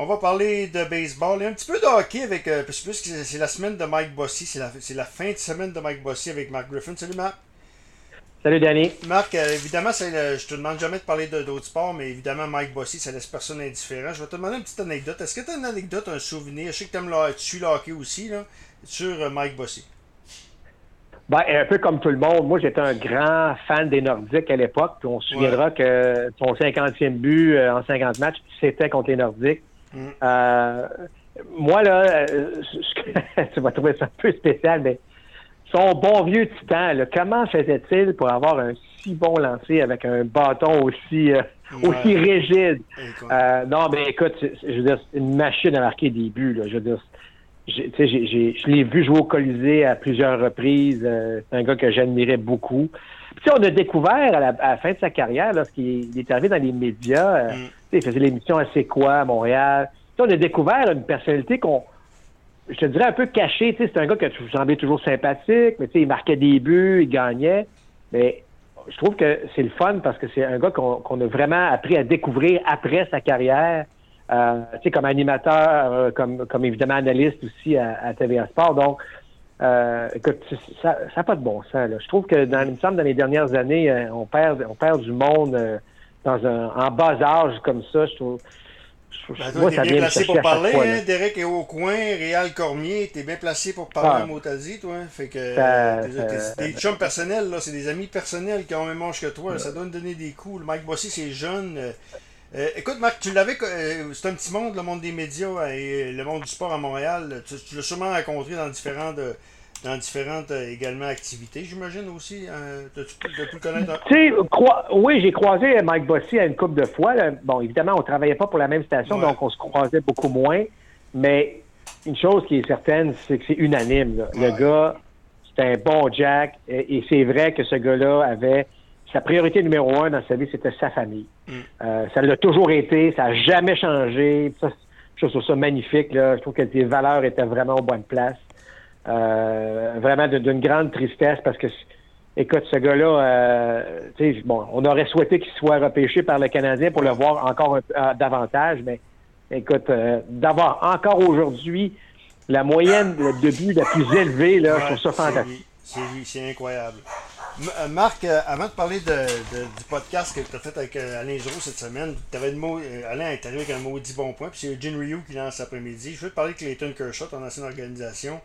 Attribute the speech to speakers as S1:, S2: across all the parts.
S1: On va parler de baseball et un petit peu de hockey avec. Euh, parce que c'est la semaine de Mike Bossy. C'est la, la, fin de semaine de Mike Bossy avec Mark Griffin. Salut Marc.
S2: Salut Danny.
S1: Marc, euh, évidemment, je te demande jamais de parler d'autres sports, mais évidemment, Mike Bossy, ça laisse personne indifférent. Je vais te demander une petite anecdote. Est-ce que tu as une anecdote, un souvenir? Je sais que tu suis le hockey aussi, là, sur euh, Mike Bossy.
S2: Ben, un peu comme tout le monde, moi j'étais un grand fan des Nordiques à l'époque. Puis on se souviendra que son 50e but en 50 matchs, c'était contre les Nordiques. Mm. Euh, moi, là, euh, tu vas trouver ça un peu spécial, mais son bon vieux titan, comment faisait-il pour avoir un si bon lancer avec un bâton aussi, euh, aussi rigide? non, mais écoute, je veux dire, une machine à marquer des buts. Là, je veux dire, je l'ai vu jouer au Colisée à plusieurs reprises. c'est un gars que j'admirais beaucoup. Puis, on a découvert à la, fin de sa carrière, lorsqu'il est arrivé dans les médias, mm. Il faisait l'émission à C'est quoi à Montréal. on a découvert une personnalité qu'on, je te dirais, un peu cachée. C'est un gars que tu semblais toujours sympathique, mais il marquait des buts, il gagnait. Mais je trouve que c'est le fun parce que c'est un gars qu'on a vraiment appris à découvrir après sa carrière. Euh, comme animateur, euh, comme, comme évidemment analyste aussi à, à TVA Sport. Donc, euh, écoute, ça n'a pas de bon sens. Je trouve que dans, il me semble, dans les dernières années, euh, on perd on perd du monde dans un, en bas âge comme ça, je trouve.
S1: Ben, moi, ça bien placé pour parler, hein? Derek est au coin, Réal Cormier, t'es bien placé pour parler ah. à toi. Fait que des chums personnels, là, c'est des amis personnels qui ont le même âge que toi. Ça doit me donner des coups. Le Mike Bossy, c'est jeune. Euh, euh, écoute, Marc, tu l'avais. Euh, c'est un petit monde, le monde des médias et le monde du sport à Montréal. Tu, tu l'as sûrement rencontré dans différents dans différentes euh, également activités, j'imagine aussi. Euh, tu pu connaître?
S2: oui, j'ai croisé Mike Bossy à une couple de fois. Bon, évidemment, on ne travaillait pas pour la même station, donc on se croisait beaucoup moins. Mais une chose qui est certaine, c'est que c'est unanime. Le gars, c'est un bon Jack. Et, c'est vrai que ce gars-là avait sa priorité numéro un dans sa vie, c'était sa famille. Mm. Euh, ça l'a toujours été, ça n'a jamais changé. Ça, je trouve ça magnifique. Là. Je trouve que ses valeurs étaient vraiment au bonne place. Euh, vraiment d'une grande tristesse parce que, écoute, ce gars-là, euh, bon, on aurait souhaité qu'il soit repêché par le Canadien pour le voir encore euh, davantage, mais écoute, d'avoir encore aujourd'hui la moyenne de but la plus élevée, là, je trouve ça fantastique.
S1: C'est incroyable. Marc, avant de parler de, du podcast que tu as fait avec Alain Giroux cette semaine, avais mot, Alain est arrivé avec un maudit bon point, puis c'est Eugene Ryu qui lance l'après-midi. Je veux te parler de Clayton Kershaw, ton ancienne organisation.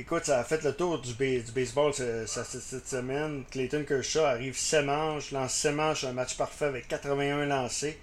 S1: Écoute, ça a fait le tour du, baseball cette semaine. Clayton Kershaw arrive 7 manches, lance 7 manches, un match parfait avec 81 lancés.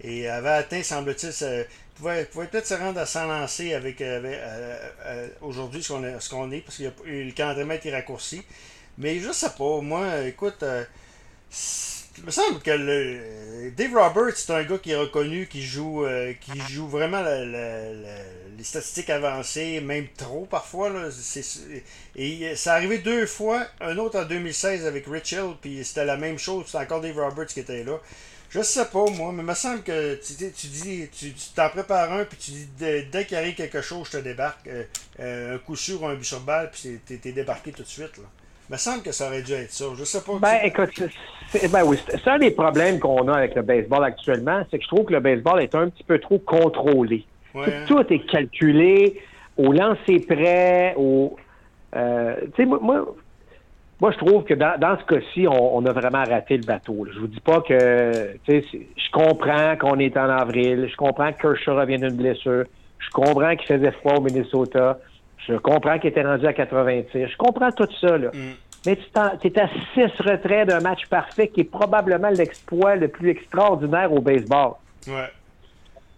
S1: Et avait atteint, semble-t-il, pouvait, pouvait peut-être se rendre à 100 lancés avec, euh, euh, euh, aujourd'hui ce qu'on est, parce que le calendrier est raccourci. Mais je sais pas, moi, écoute, il me semble que le, Dave Roberts, c'est un gars qui est reconnu, qui joue, euh, qui joue vraiment les statistiques avancées, même trop parfois. Là, et ça arrivé deux fois, un autre en 2016 avec Rich Hill, puis c'était la même chose, c'est encore Dave Roberts qui était là. Je sais pas, moi, mais il me semble que tu, tu dis, tu t'en prépares un, puis tu dis, dès qu'il arrive quelque chose, je te débarque. Euh, euh, un coup sûr un but sur balle, puis t'es débarqué tout de suite. Là. Me semble que ça aurait dû être ça. Je sais pas.
S2: Ben, écoute, c'est, ben oui, c'est un des problèmes qu'on a avec le baseball actuellement, c'est que je trouve que le baseball est un petit peu trop contrôlé. Tout est calculé, au lancer près, au. Euh, tu sais, moi, moi, je trouve que dans, dans ce cas-ci, on, a vraiment raté le bateau. Je vous dis pas que. Tu sais, je comprends qu'on est en avril, je comprends que Kershaw revient d'une blessure, je comprends qu'il faisait froid au Minnesota. Je comprends qu'il était rendu à 86. Je comprends tout ça, là. Mm. Mais tu es à six retraits d'un match parfait qui est probablement l'exploit le plus extraordinaire au baseball.
S1: Ouais.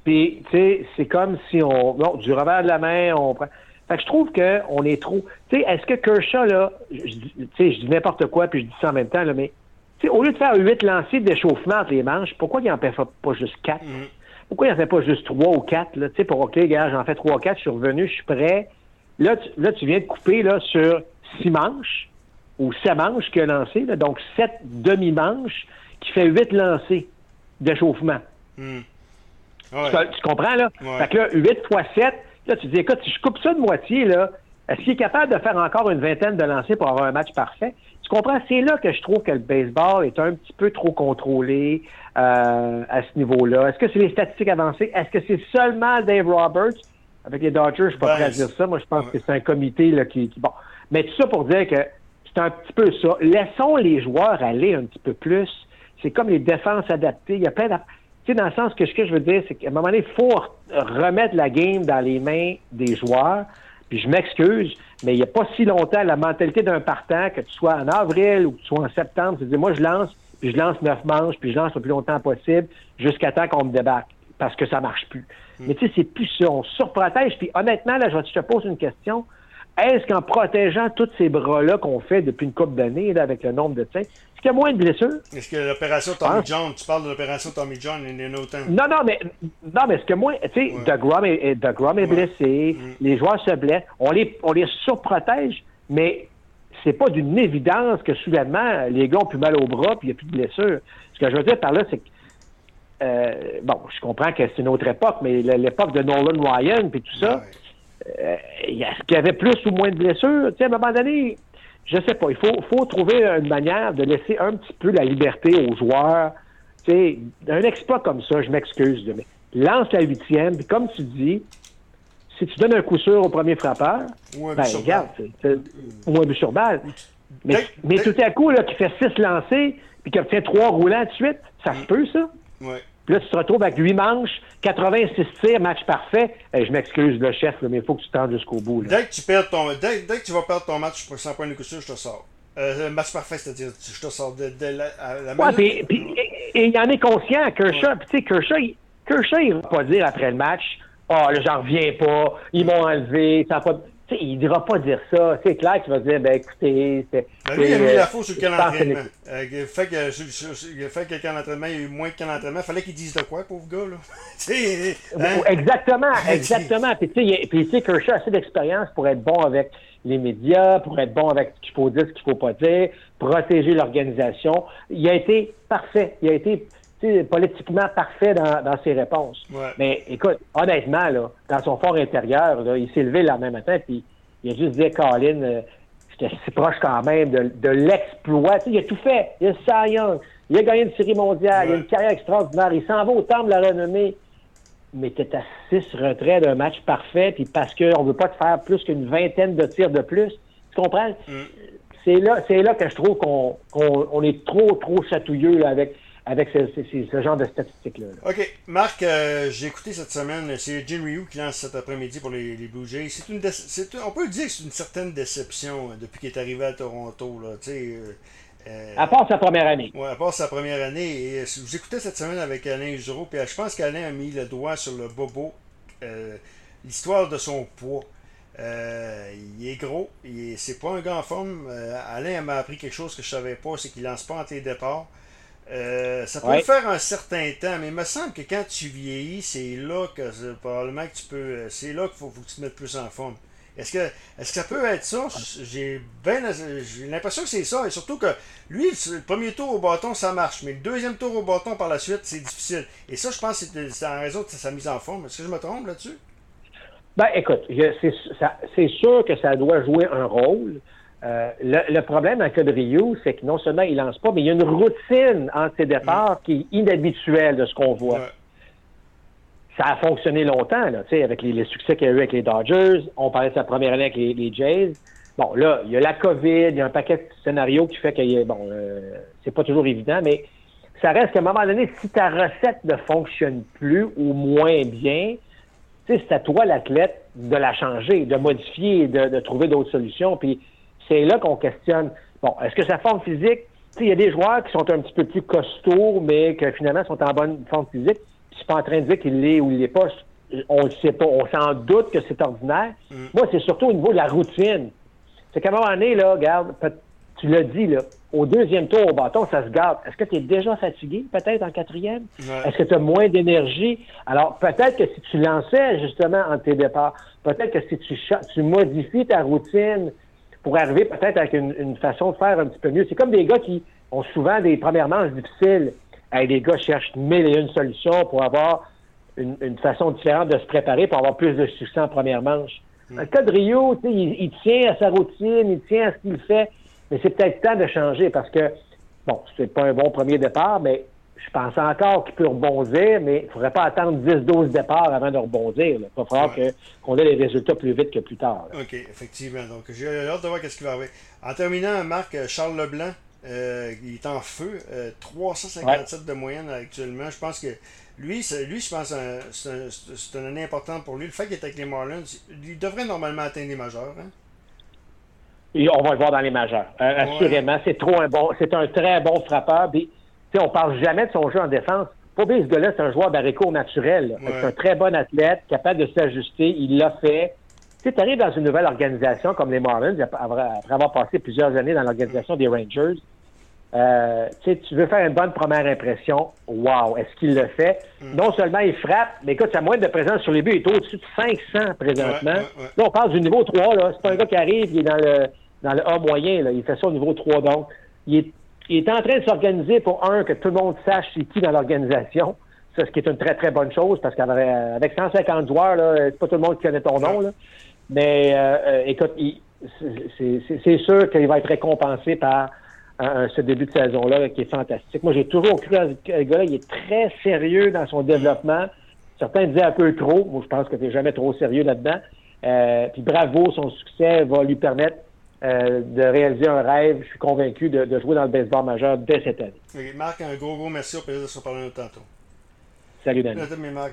S2: Puis, tu sais, c'est comme si on. Non, du revers de la main, on prend. Fait que je trouve qu'on est trop. Tu sais, est-ce que Kershaw, là, tu sais, je dis n'importe quoi, puis je dis ça en même temps, là, mais, tu sais, au lieu de faire huit lancers d'échauffement entre les manches, pourquoi il n'en fait pas juste quatre? Mm. Pourquoi il n'en fait pas juste trois ou quatre, là? Tu sais, pour, OK, gars, j'en fais trois ou quatre, je suis revenu, je suis prêt. Là tu, là, tu viens de couper là, sur six manches ou sept manches qu'il a lancé, donc sept demi-manches qui fait huit lancers d'échauffement.
S1: Hmm.
S2: Tu, comprends, là? Fait que là, 8 fois 7, là, tu dis, écoute, si je coupe ça de moitié, là, est-ce qu'il est capable de faire encore une vingtaine de lancers pour avoir un match parfait? Tu comprends? C'est là que je trouve que le baseball est un petit peu trop contrôlé euh, à ce niveau-là. Est-ce que c'est les statistiques avancées? Est-ce que c'est seulement Dave Roberts? Avec les Dodgers, je ne suis pas prêt à dire ça. Moi, je pense que c'est un comité là, qui, Bon. Mais tout ça pour dire que c'est un petit peu ça. Laissons les joueurs aller un petit peu plus. C'est comme les défenses adaptées. Il y a plein Tu sais, dans le sens que ce que je veux dire, c'est qu'à un moment donné, il faut remettre la game dans les mains des joueurs. Puis je m'excuse, mais il n'y a pas si longtemps, la mentalité d'un partant, que tu sois en avril ou que tu sois en septembre, tu dis, moi, je lance, puis je lance neuf manches, puis je lance le plus longtemps possible jusqu'à temps qu'on me débarque, parce que ça marche plus. Hmm. Mais tu sais, c'est plus ça. On surprotège. Puis honnêtement, là, je te pose une question. Est-ce qu'en protégeant tous ces bras-là qu'on fait depuis une couple d'années, avec le nombre de tirs, est-ce qu'il y a moins de blessures?
S1: Est-ce que l'opération Tommy John, tu parles de l'opération Tommy John, il y en a autant?
S2: Non, non, mais, non, mais est-ce que moins, tu sais, ouais. est, est blessé, mm. les joueurs se blessent, on les, on les surprotège, mais c'est pas d'une évidence que soudainement, les gars ont plus mal au bras puis il n'y a plus de blessures. Ce que je veux dire par là, c'est que, euh, bon, je comprends que c'est une autre époque, mais l'époque de Nolan Ryan puis tout ça, euh, est-ce qu'il y avait plus ou moins de blessures? Tu sais, à un moment donné, je sais pas. Il faut, faut trouver une manière de laisser un petit peu la liberté aux joueurs. Tu sais, un exploit comme ça, je m'excuse, mais lance la huitième, puis comme tu dis, si tu donnes un coup sûr au premier frappeur, ben, regarde, ou un but sur balle. Mais, mais tout à coup, là, tu fais six lancés, puis qu'il obtient trois roulants de suite, ça se peut, ça?
S1: Ouais.
S2: Puis là, tu te retrouves avec 8 manches, 86 tirs, match parfait. je m'excuse, le chef, mais il faut que tu te jusqu'au bout.
S1: Dès que tu perds ton, dès, que tu vas perdre ton match sans point de coup je te sors. Euh, match parfait, c'est-à-dire, je te sors de, la, la
S2: ouais, puis, puis, et il en est conscient, Kershaw. Ouais. Puis, tu sais, Kershaw, il, Kershaw, il va pas dire après le match, « Ah, oh, là, j'en reviens pas, ils m'ont enlevé, ça pas... » sais, il ne devra pas dire ça. C'est clair qu'il va dire, ben écoutez,
S1: c'est. Ben lui, il a mis la faute sur le camp d'entraînement. Euh, il, fait que, il a fait que le camp d'entraînement, il y a eu moins de camp d'entraînement. Il fallait qu'il dise de quoi, pauvre gars, là?
S2: hein? Exactement, exactement. Puis tu sais, Kershaw a assez d'expérience pour être bon avec les médias, pour être bon avec ce qu'il faut dire, ce qu'il ne faut pas dire, protéger l'organisation. Il a été parfait. Il a été politiquement parfait dans, dans ses réponses. Mais écoute, honnêtement, là, dans son fort intérieur, là, il s'est levé le lendemain matin, puis il a juste dit, Colin, euh, j'étais si proche quand même de, de l'exploit. Il a tout fait. Il a Cy Young. Il a gagné une série mondiale. Il a une carrière extraordinaire. Il s'en va au temple de la renommée. Mais tu à six retraits d'un match parfait, puis parce qu'on ne veut pas te faire plus qu'une vingtaine de tirs de plus. Tu comprends? Mm. C'est là, c'est là que je trouve qu'on, qu'on est trop, trop chatouilleux là, avec avec ce, genre de statistiques-là.
S1: OK. Marc, euh, j'ai écouté cette semaine, c'est Jim Ryu qui lance cet après-midi pour les, les, Blue Jays. C'est une on peut dire que c'est une certaine déception hein, depuis qu'il est arrivé à Toronto. Là, euh,
S2: euh, à part sa première année.
S1: Oui, à part sa première année. Et, vous écoutez cette semaine avec Alain Giroux, puis je pense qu'Alain a mis le doigt sur le bobo. L'histoire de son poids. il est gros, c'est pas un gars en forme. Alain m'a appris quelque chose que je savais pas, c'est qu'il lance pas en tes départs. Euh, ça peut faire un certain temps, mais il me semble que quand tu vieillis, c'est là que probablement que tu peux. Euh, c'est là qu'il faut, que tu te mettes plus en forme. Est-ce que, est-ce que ça peut être ça? J'ai ben, j'ai l'impression que c'est ça. Et surtout que lui, le premier tour au bâton, ça marche. Mais le deuxième tour au bâton par la suite, c'est difficile. Et ça, je pense que c'est en raison de sa mise en forme. Est-ce que je me trompe là-dessus?
S2: Ben, écoute, c'est sûr que ça doit jouer un rôle. Euh, le, problème avec de Rio, c'est que non seulement il lance pas, mais il y a une routine entre ses départs qui est inhabituelle de ce qu'on voit. Ça a fonctionné longtemps, là, avec les, succès qu'il y a eu avec les Dodgers. On parlait de sa première année avec les, Jays. Bon, là, il y a la COVID, il y a un paquet de scénarios qui fait que, bon, euh, c'est pas toujours évident, mais ça reste qu'à un moment donné, si ta recette ne fonctionne plus ou moins bien, c'est à toi, l'athlète, de la changer, de modifier, de, de trouver d'autres solutions. Puis c'est là qu'on questionne. Bon, est-ce que sa forme physique, il y a des joueurs qui sont un petit peu plus costauds, mais que finalement sont en bonne forme physique. Je suis pas en train de dire qu'il l'est ou il l'est pas. On ne sait pas. On s'en doute que c'est ordinaire. Mm. Moi, c'est surtout au niveau de la routine. C'est qu'à un moment donné, là, regarde, tu l'as dit, là, au deuxième tour au bâton, ça se garde. Est-ce que tu es déjà fatigué, peut-être, en quatrième? Est-ce que tu as moins d'énergie? Alors, peut-être que si tu lançais, justement, en tes départs, peut-être que si tu, tu modifies ta routine, pour arriver peut-être avec une, façon de faire un petit peu mieux. C'est comme des gars qui ont souvent des premières manches difficiles. et des gars cherchent mille et une solutions pour avoir une, façon différente de se préparer pour avoir plus de succès en première manche. Dans hmm. le cas de Rio, il, il, tient à sa routine, il tient à ce qu'il fait. Mais c'est peut-être temps de changer parce que, bon, c'est pas un bon premier départ, mais je pense encore qu'il peut rebondir, mais il ne faudrait pas attendre 10-12 départs avant de rebondir. Il va falloir qu'on ait les résultats plus vite que plus tard.
S1: OK, effectivement. Donc, j'ai hâte de voir ce qui va arriver. En terminant, Marc, euh, Charles Leblanc, euh, il est en feu. 357 euh, de moyenne actuellement. Je pense que lui, lui je pense que c'est une année importante pour lui. Le fait qu'il est avec les Marlins, il devrait normalement atteindre les majeurs. Hein?
S2: Et on va le voir dans les majeurs. Assurément, c'est trop un bon, c'est un très bon frappeur. Puis, on parle jamais de son jeu en défense. Ce gars-là, c'est un joueur d'arico naturel. C'est un très bon athlète, capable de s'ajuster. Il l'a fait. Tu arrives dans une nouvelle organisation comme les Marlins, après avoir passé plusieurs années dans l'organisation des Rangers. Euh, tu veux faire une bonne première impression. Wow! Est-ce qu'il le fait? Mm. Non seulement il frappe, mais écoute, sa moyenne de présence sur les buts est au-dessus de 500 présentement. là, on parle du niveau 3. C'est pas un gars qui arrive, il est dans le, dans le A moyen. Là. Il fait ça au niveau 3. Donc, il est il est en train de s'organiser pour, un, que tout le monde sache c'est qui dans l'organisation. ce qui est une très, très bonne chose, parce qu'avec 150 joueurs, là, c'est pas tout le monde qui connaît ton nom. Là. Mais euh, euh, écoute, c'est sûr qu'il va être récompensé par ce début de saison-là qui est fantastique. Moi, j'ai toujours cru à ce gars-là, il est très sérieux dans son développement. Certains disaient un peu trop. Moi, je pense que tu jamais trop sérieux là-dedans. Euh, puis bravo, son succès va lui permettre euh, de réaliser un rêve. Je suis convaincu de, jouer dans le baseball majeur dès cette année.
S1: Marc, un gros, gros merci. Au plaisir de se parler tantôt.
S2: Salut, Daniel.
S1: Marc